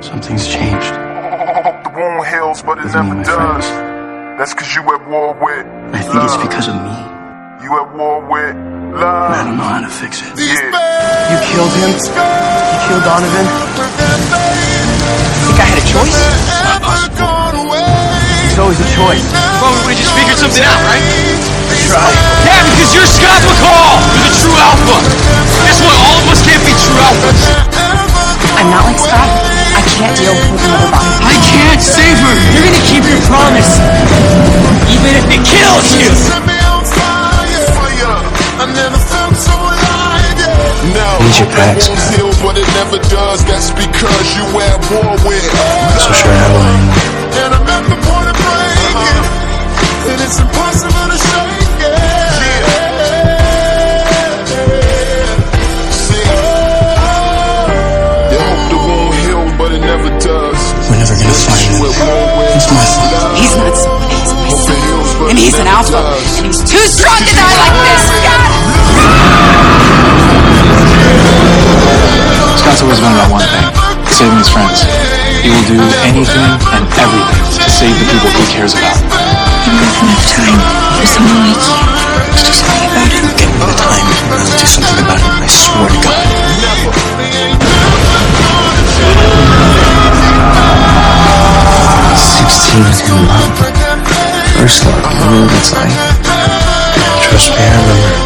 Something's changed. The wound heals, but it With me never does. friends. That's cause you at war with I think it's because of me. You at war with love. I don't know how to fix it. Yeah. You killed him? You killed Donovan? Think I had a choice? Not possible. There's always a choice. Well, we just figured something out, right? Try. Yeah, because you're Scott McCall! You're the true alpha! Guess what? All of us can't be true alphas! I'm not like Scott. I can't deal with another body. I can't save her! You're gonna keep your promise! Even if it kills you! No, Need your cracks. heals, but it never does. That's because you at war with but And he's an never alpha. does. And he's too strong to die like this, Scott! Scott's always been about one thing saving his friends. He will do anything and everything to save the people he cares about. Enough time for someone like you to do something about it. Give me the time and I'll do something about it. I swear to God. Sixteen in love. First love. You know what it's like. Trust me, I remember.